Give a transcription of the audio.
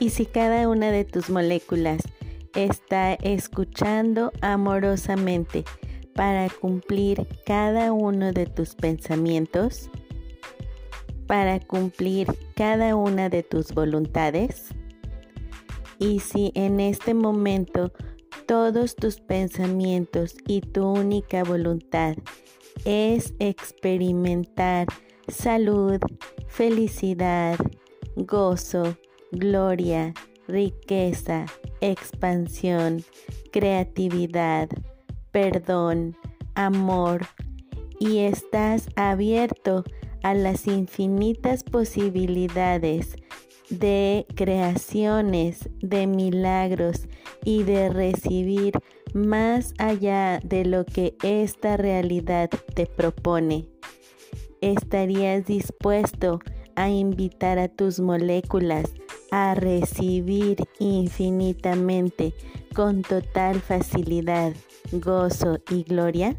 Y si cada una de tus moléculas está escuchando amorosamente para cumplir cada uno de tus pensamientos, para cumplir cada una de tus voluntades, y si en este momento todos tus pensamientos y tu única voluntad es experimentar salud, felicidad, gozo, gloria, riqueza, expansión, creatividad, perdón, amor y estás abierto a las infinitas posibilidades de creaciones, de milagros y de recibir más allá de lo que esta realidad te propone. ¿Estarías dispuesto a invitar a tus moléculas a recibir infinitamente con total facilidad, gozo y gloria?